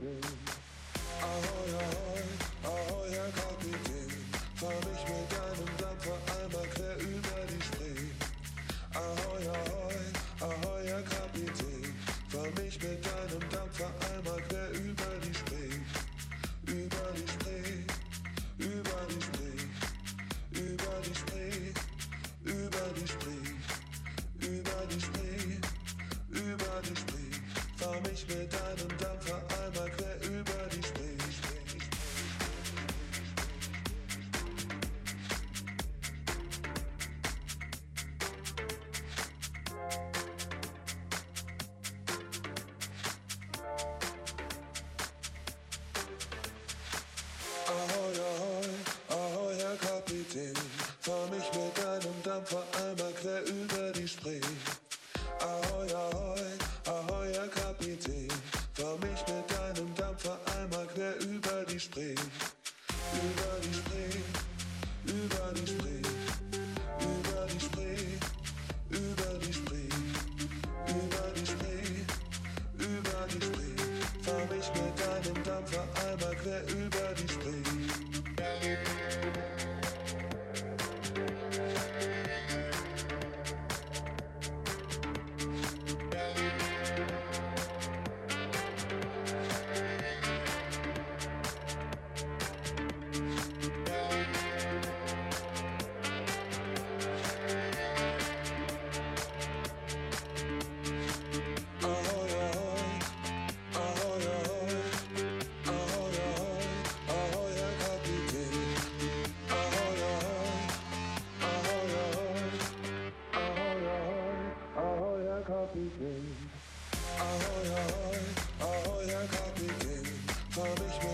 Baby. copy game. Ahoi, ahoi, ahoi, der Hab ich mir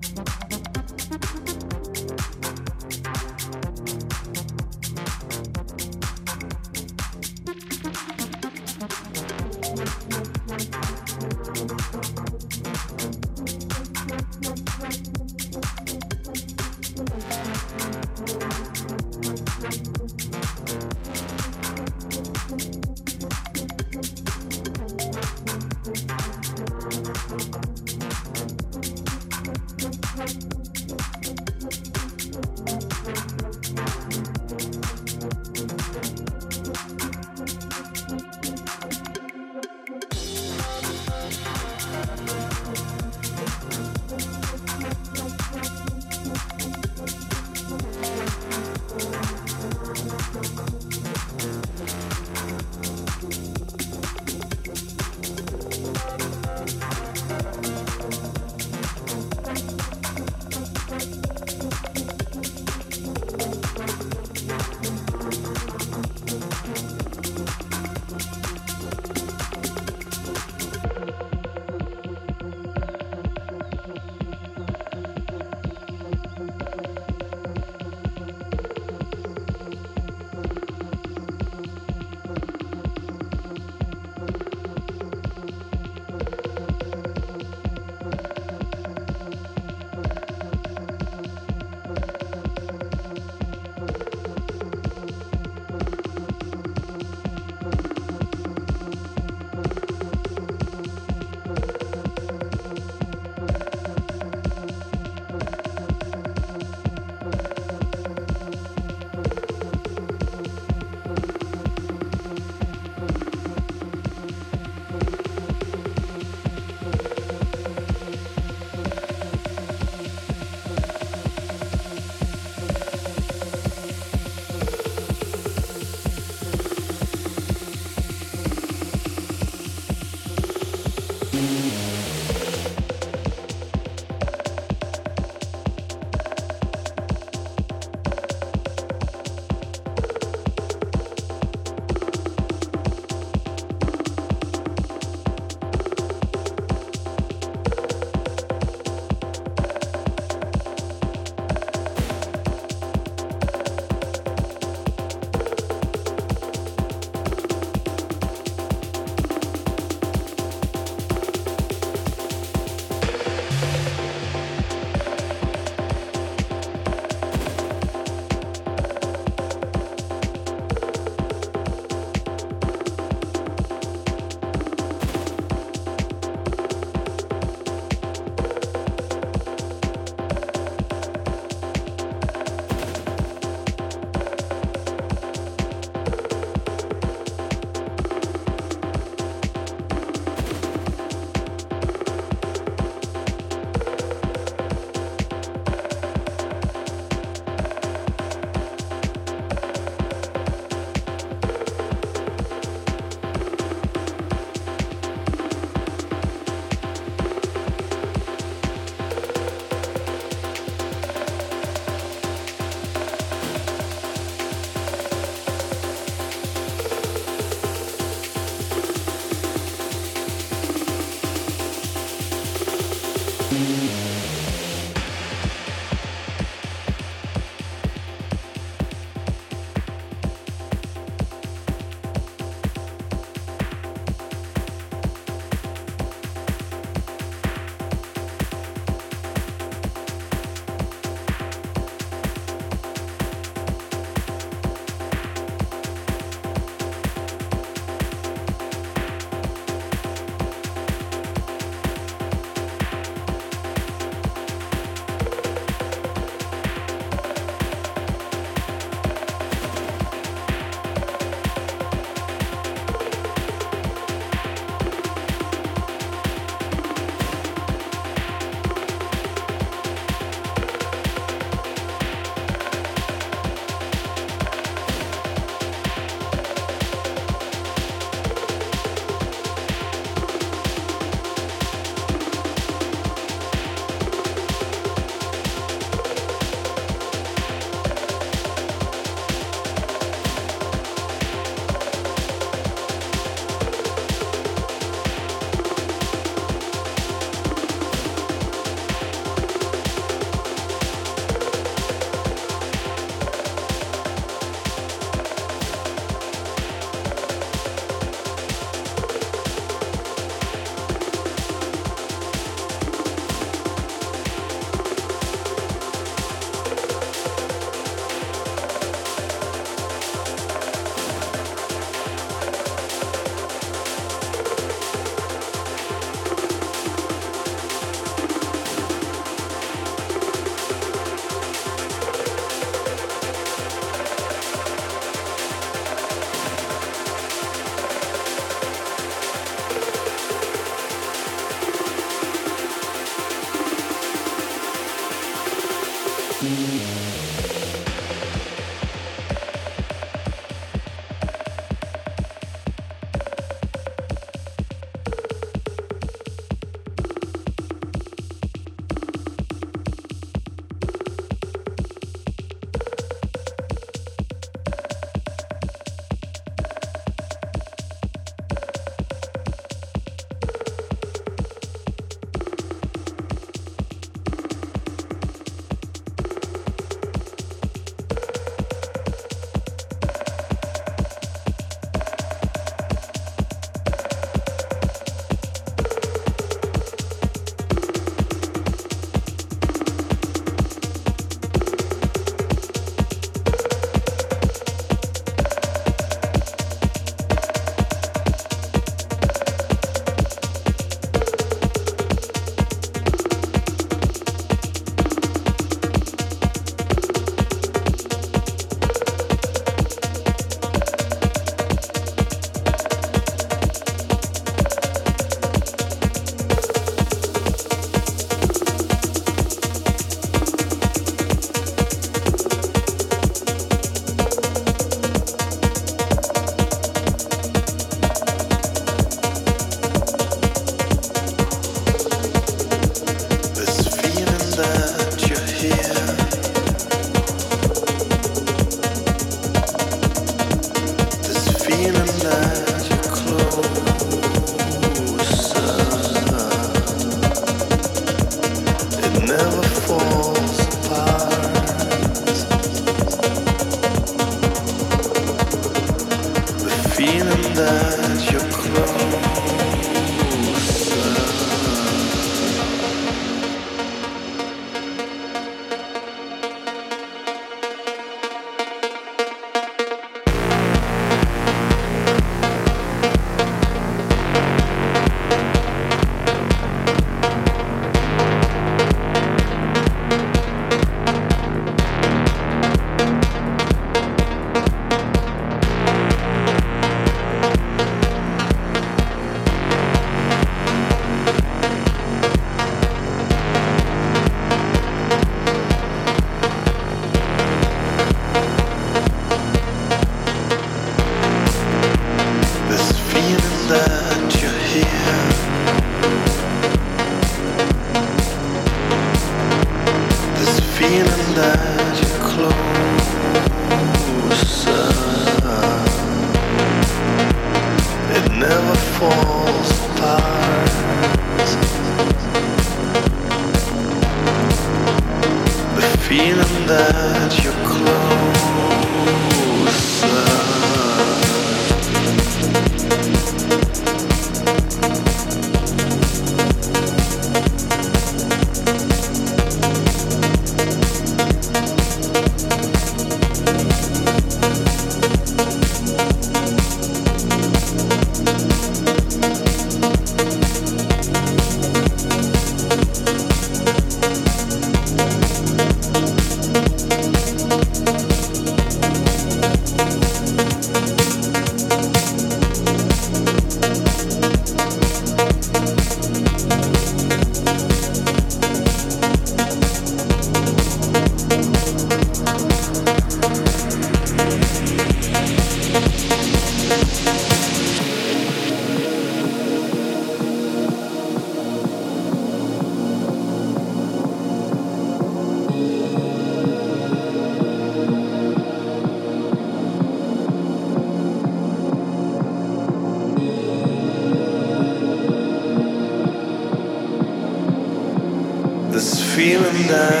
tonight.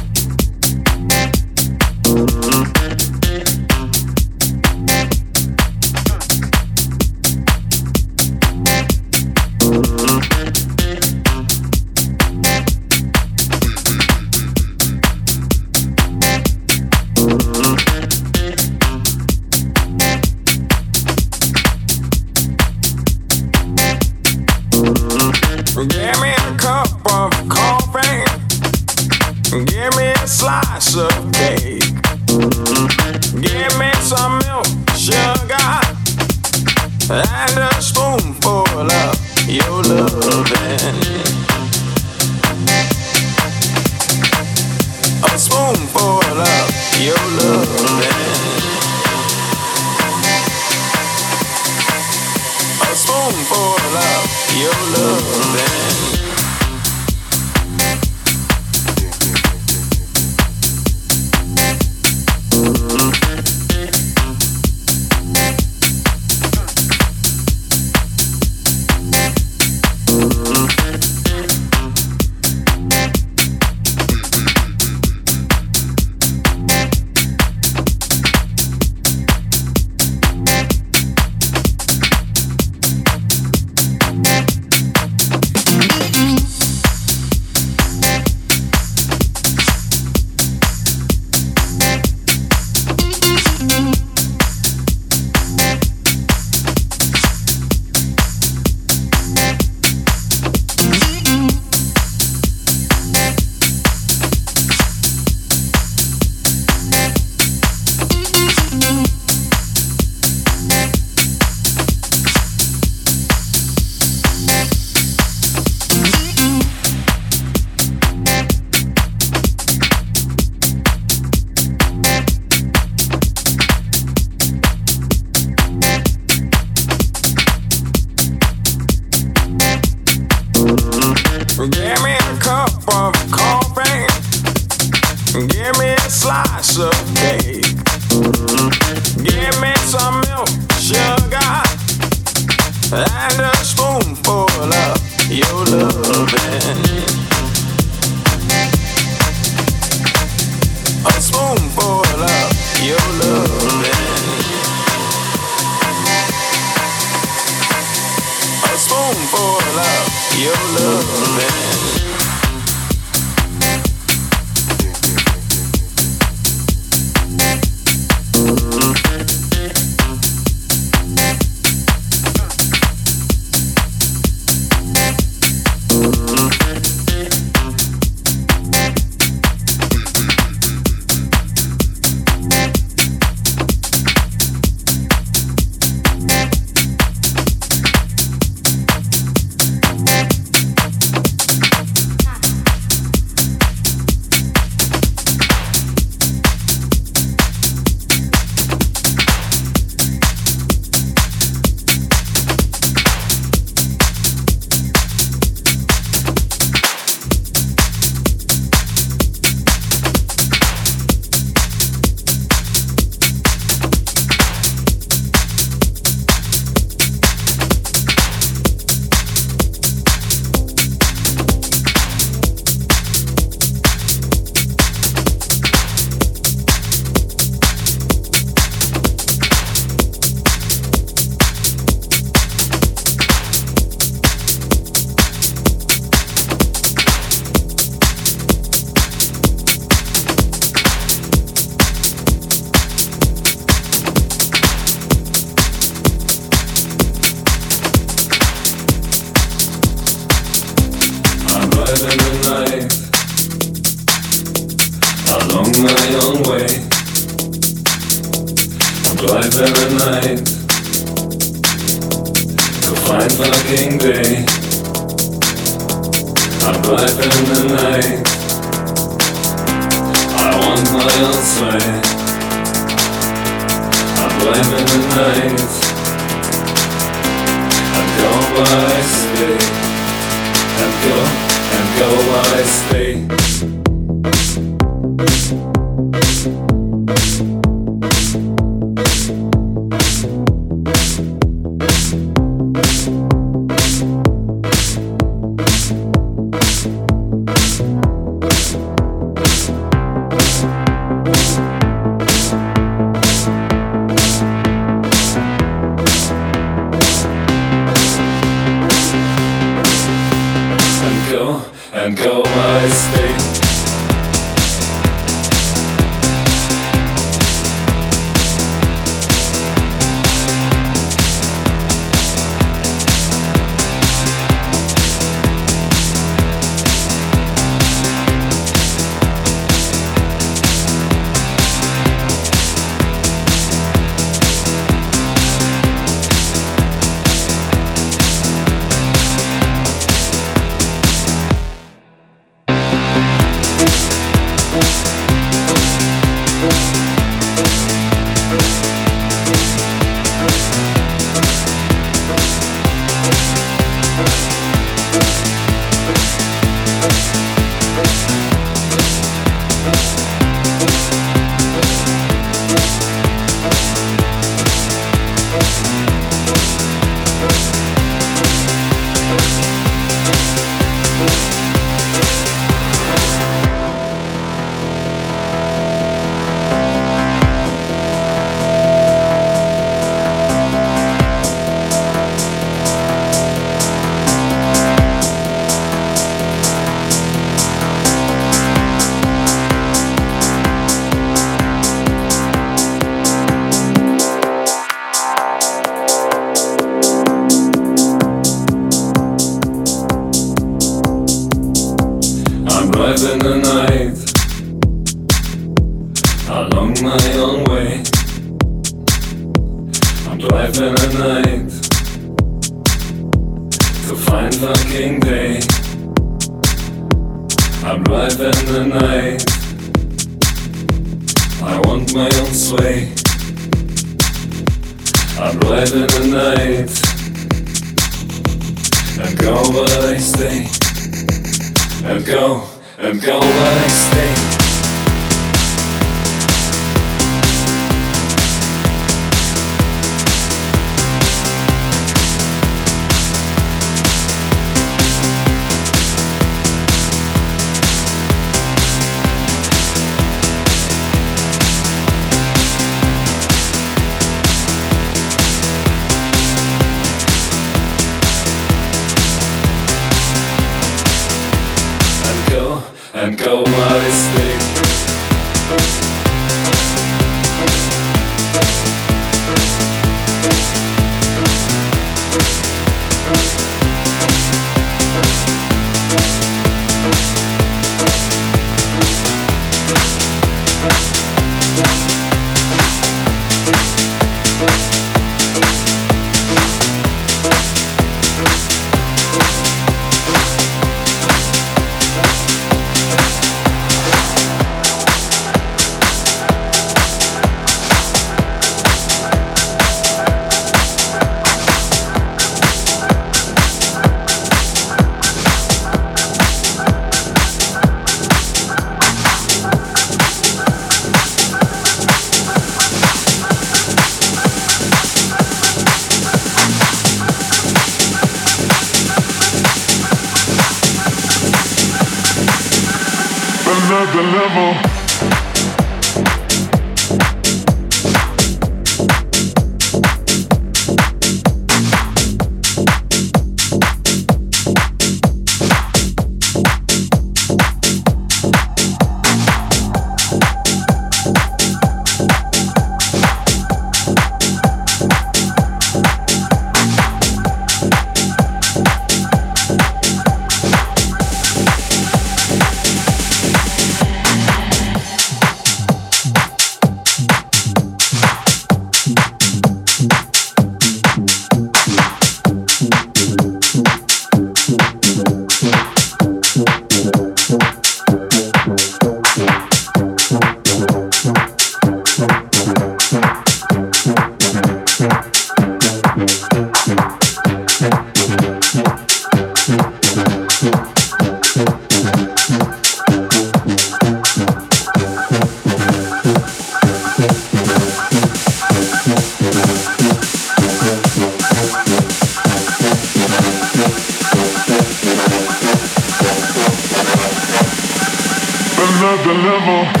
unstoppable.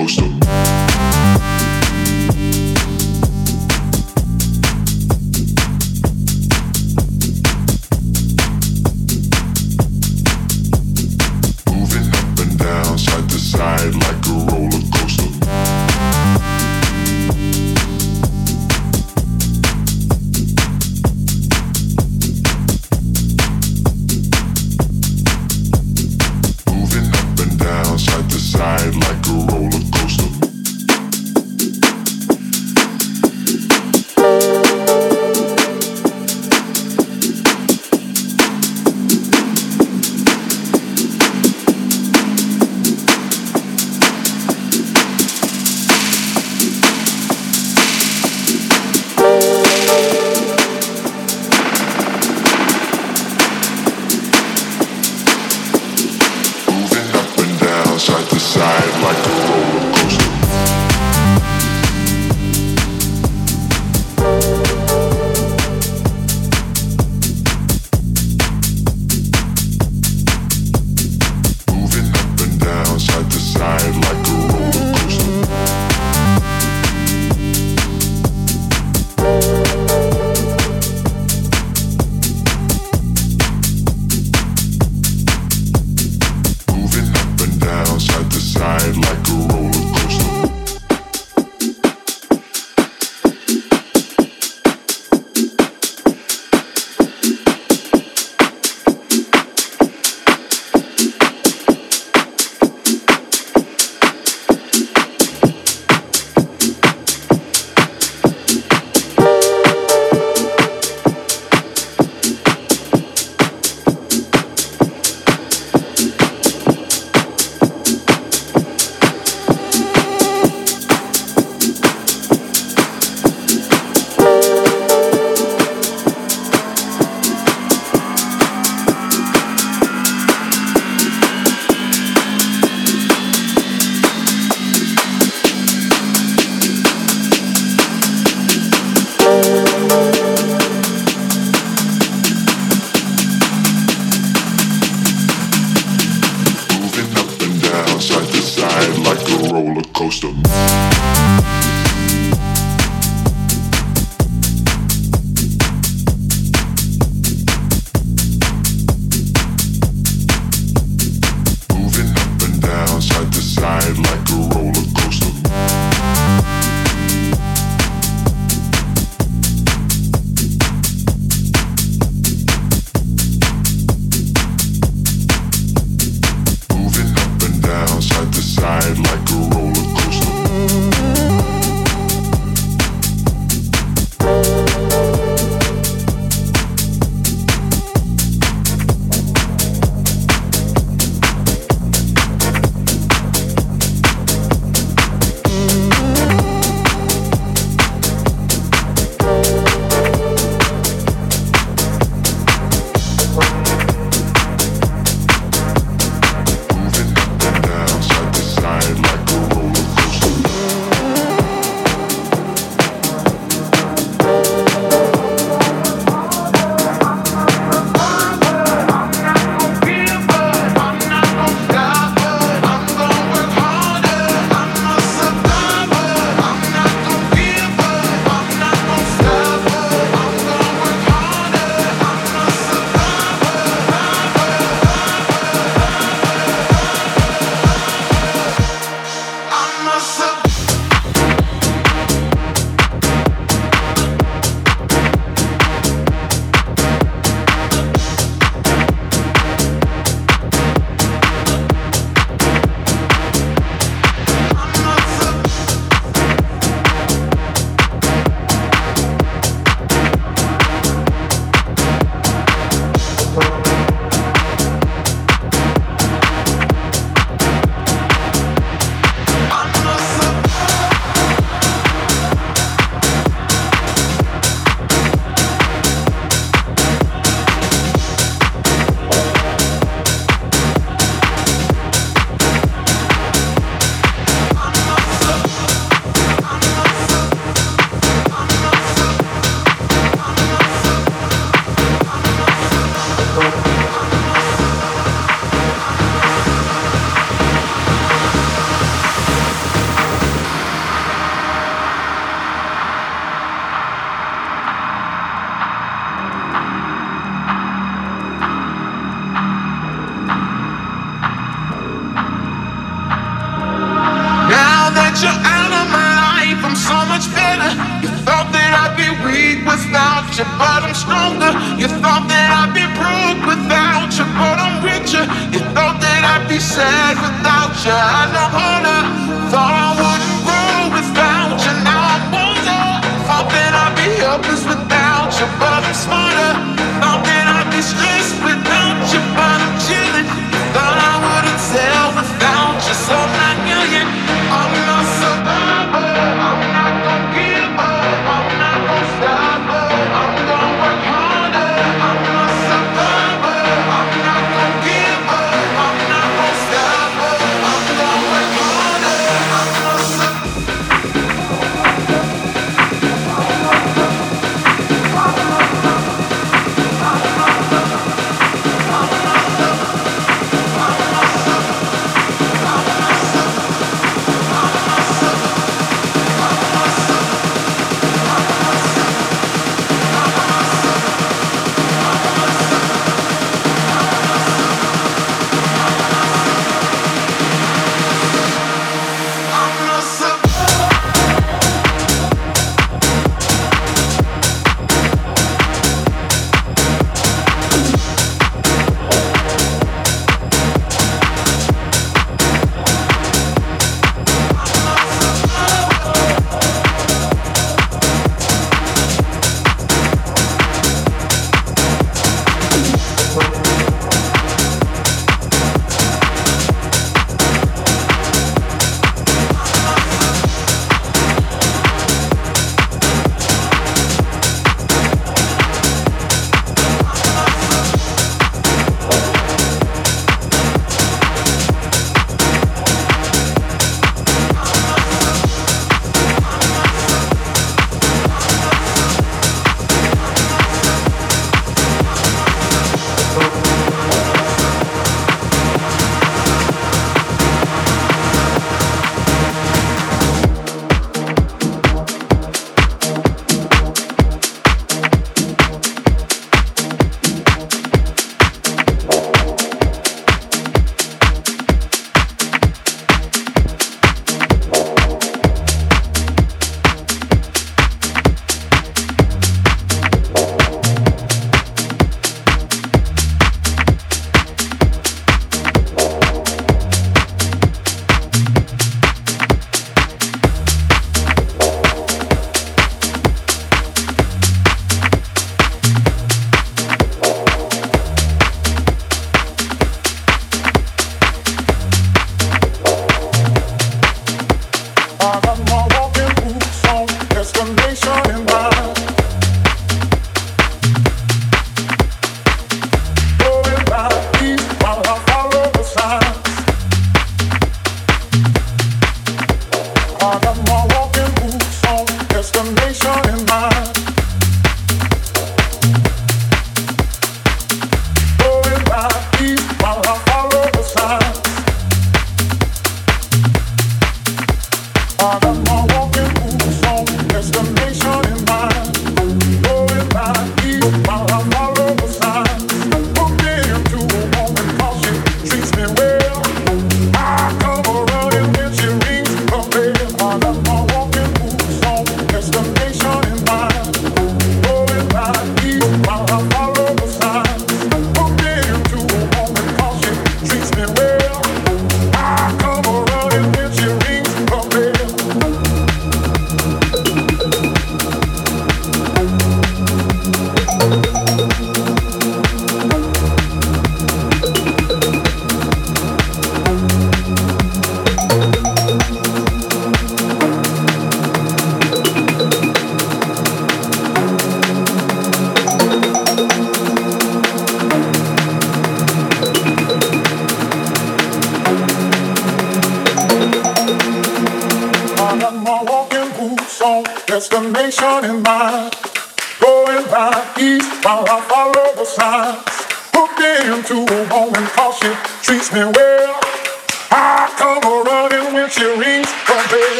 Coaster.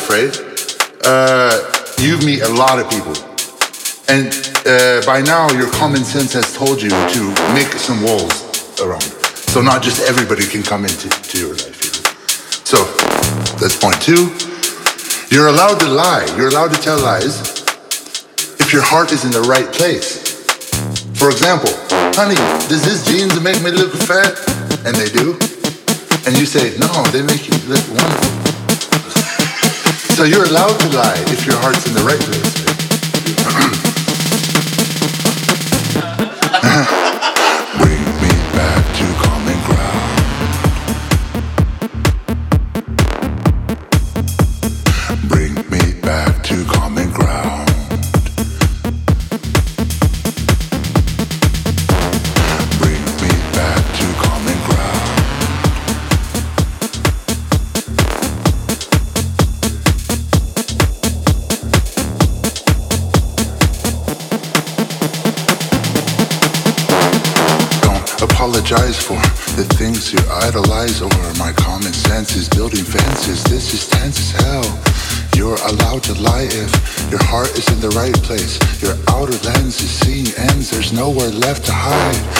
afraid. Uh, you meet a lot of people. And uh, by now, your common sense has told you to make some walls around. So not just everybody can come into to your life. So that's point two. You're allowed to lie. You're allowed to tell lies if your heart is in the right place. For example, honey, does this jeans make me look fat? And they do. And you say, no, they make you look wonderful. So you're allowed to lie if your heart's in the right place. left to hide.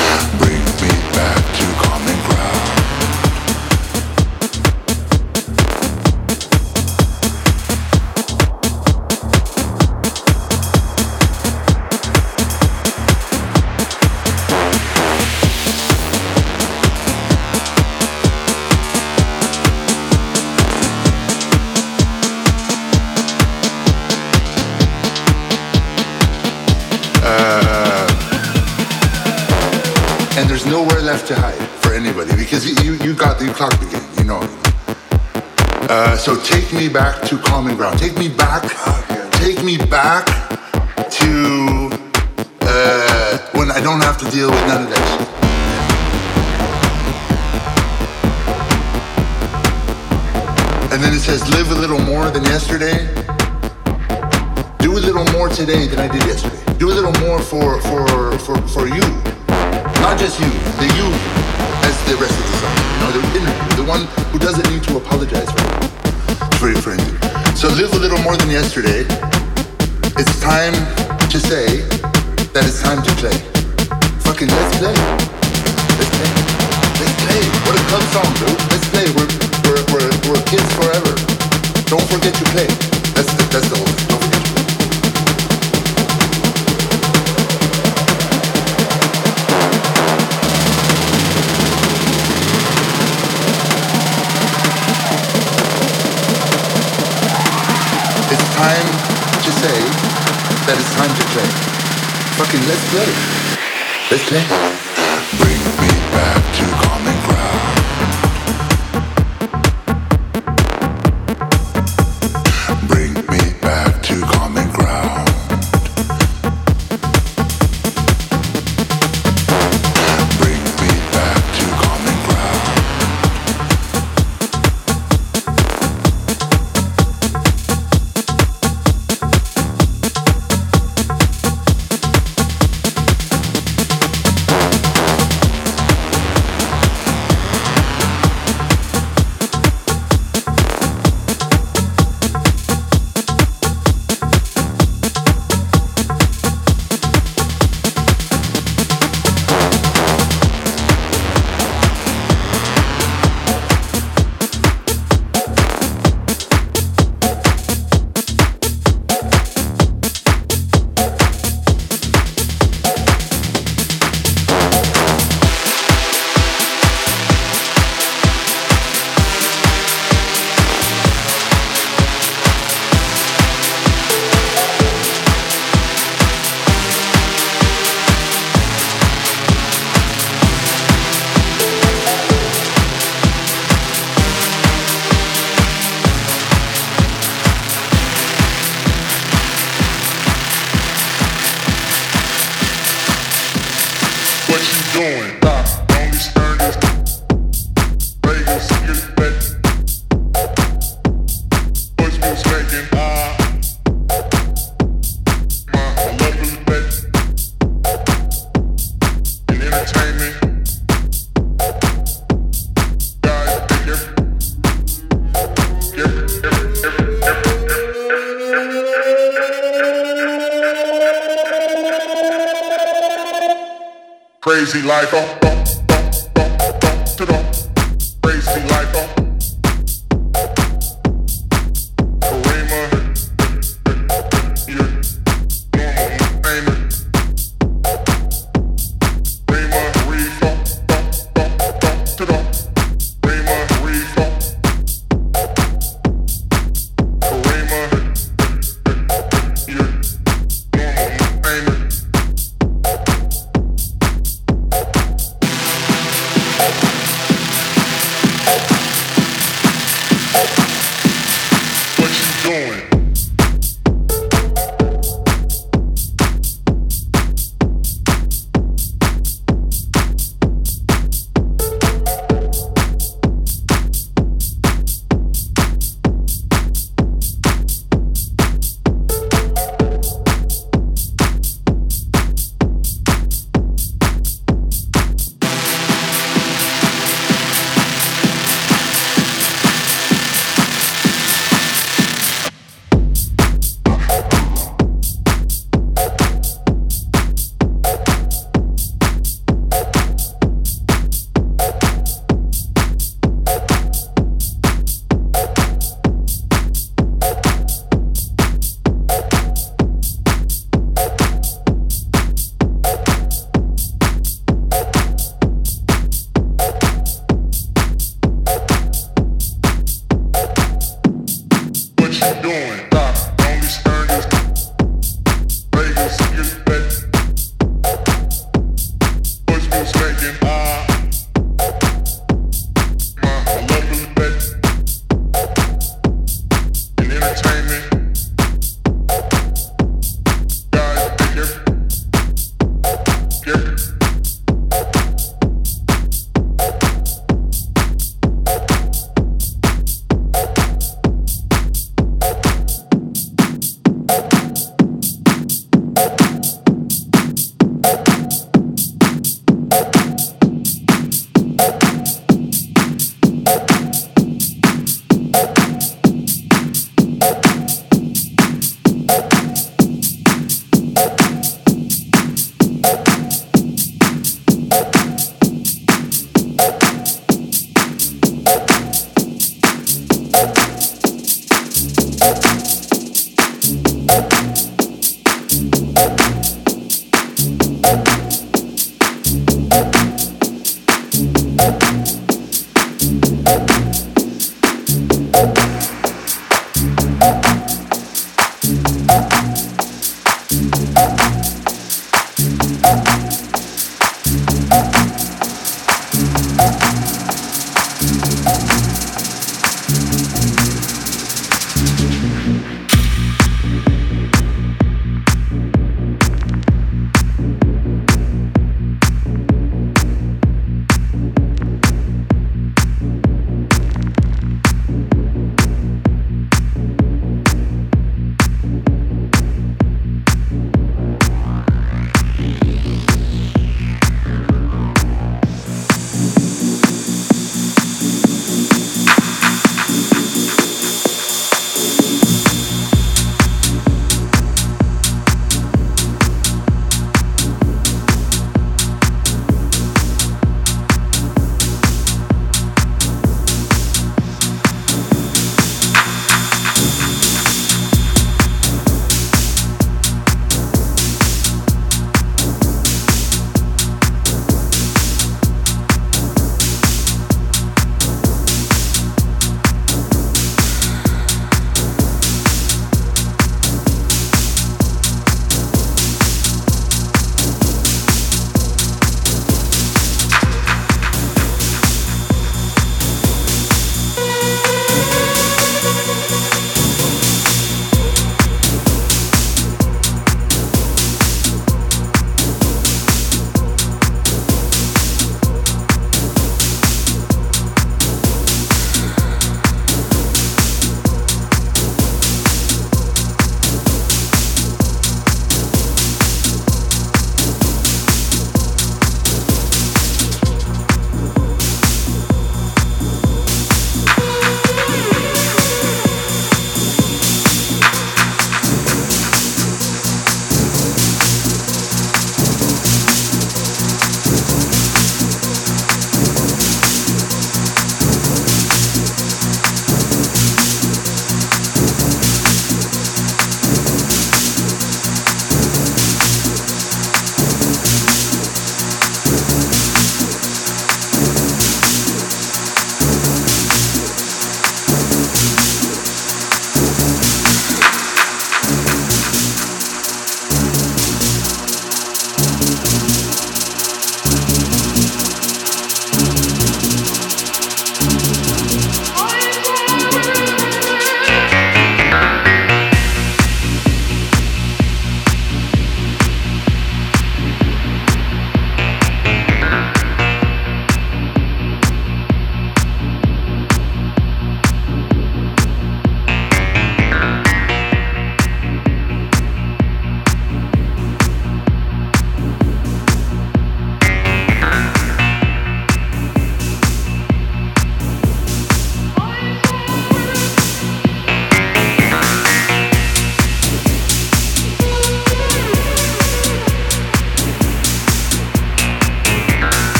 Life.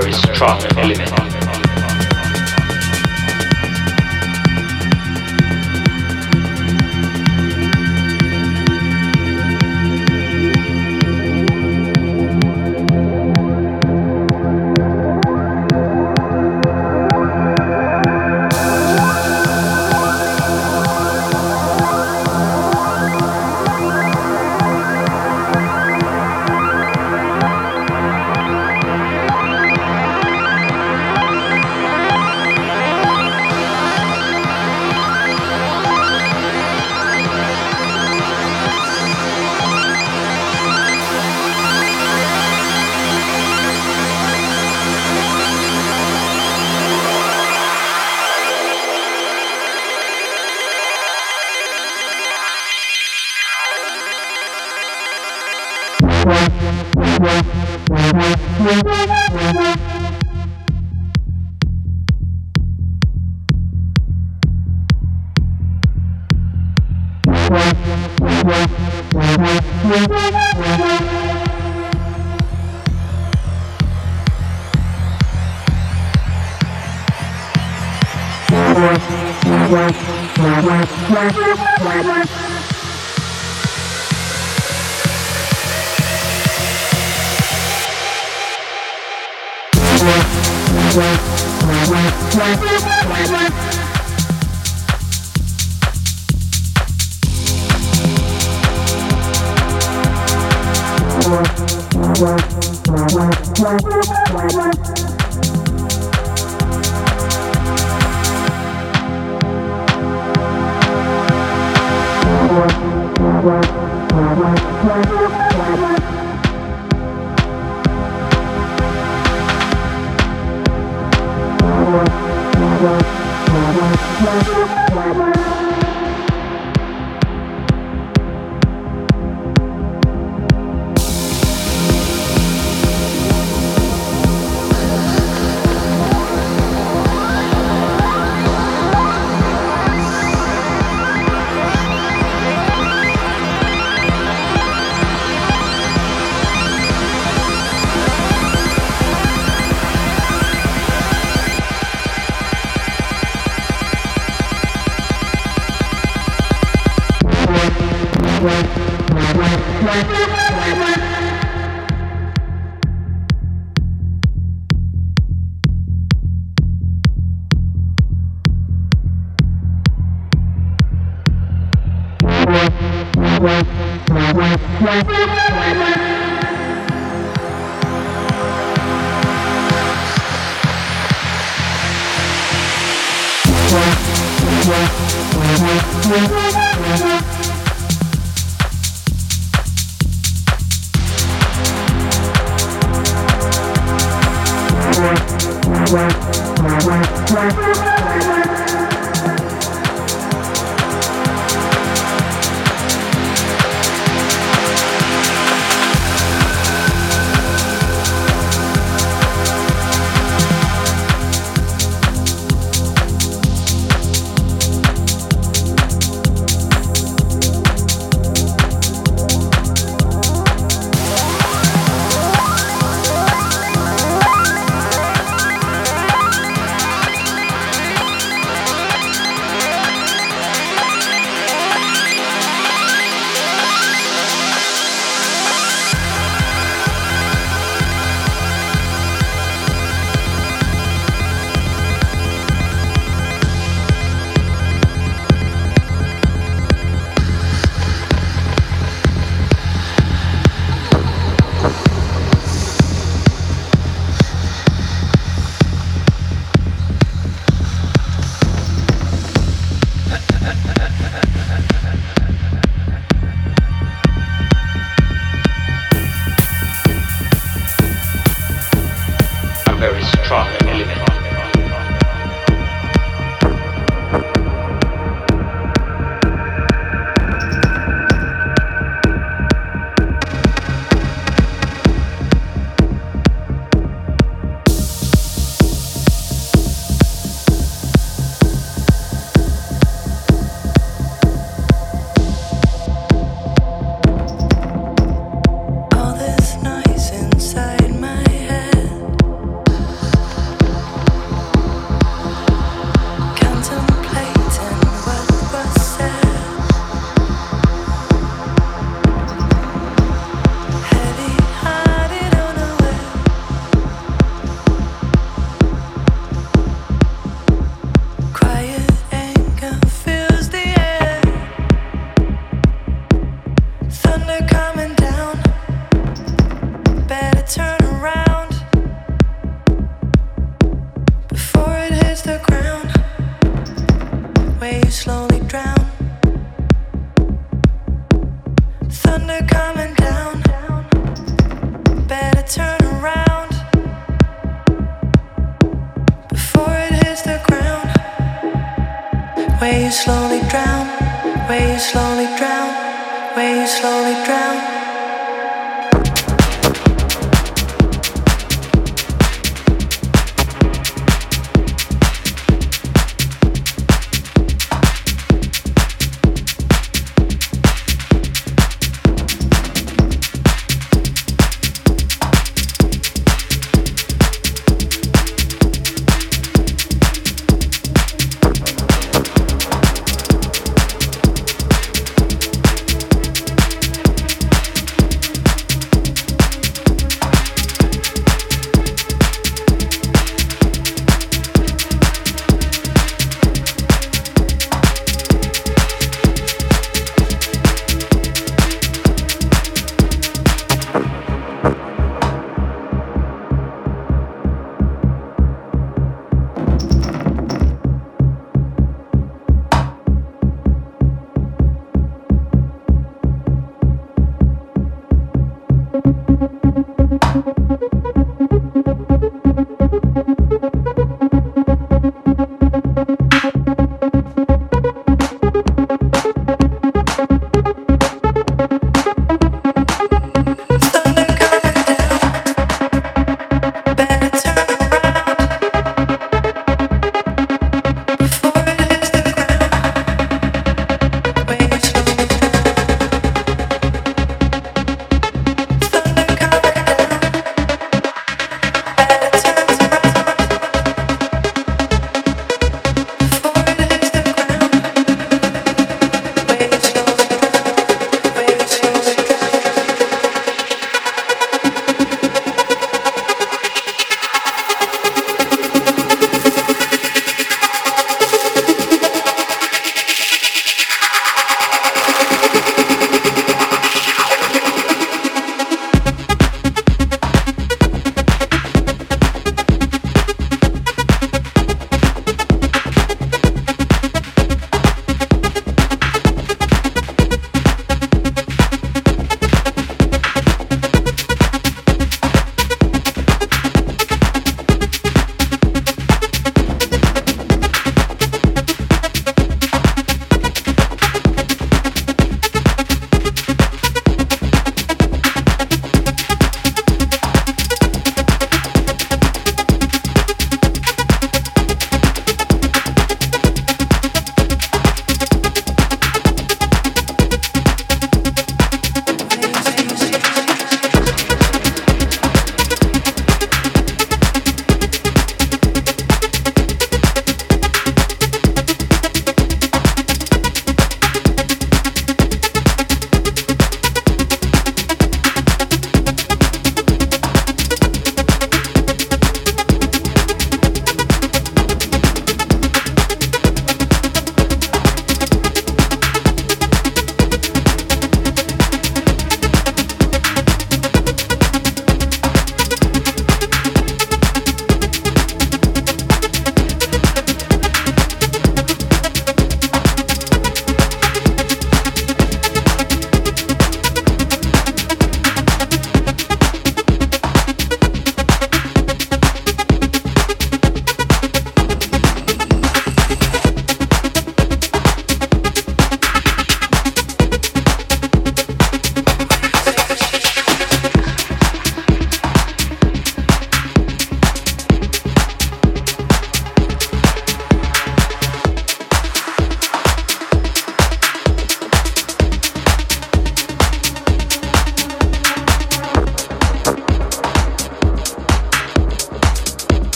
Very strong element.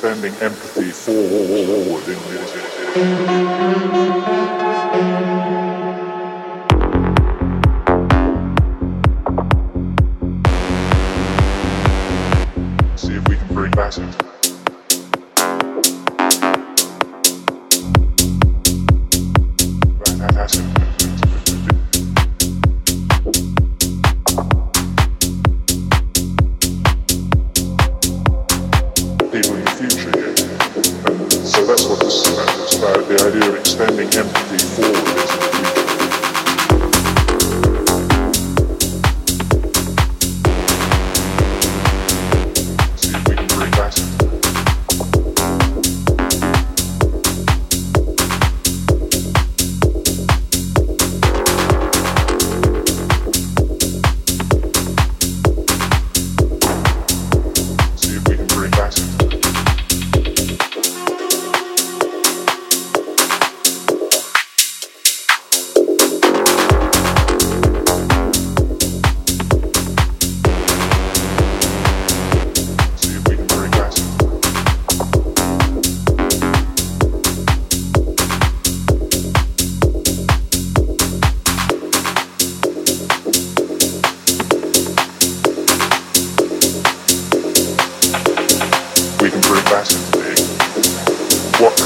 Spending empathy forward in music.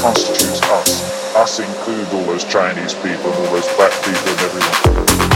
constitutes us. Us include all those Chinese people all those black people and everyone.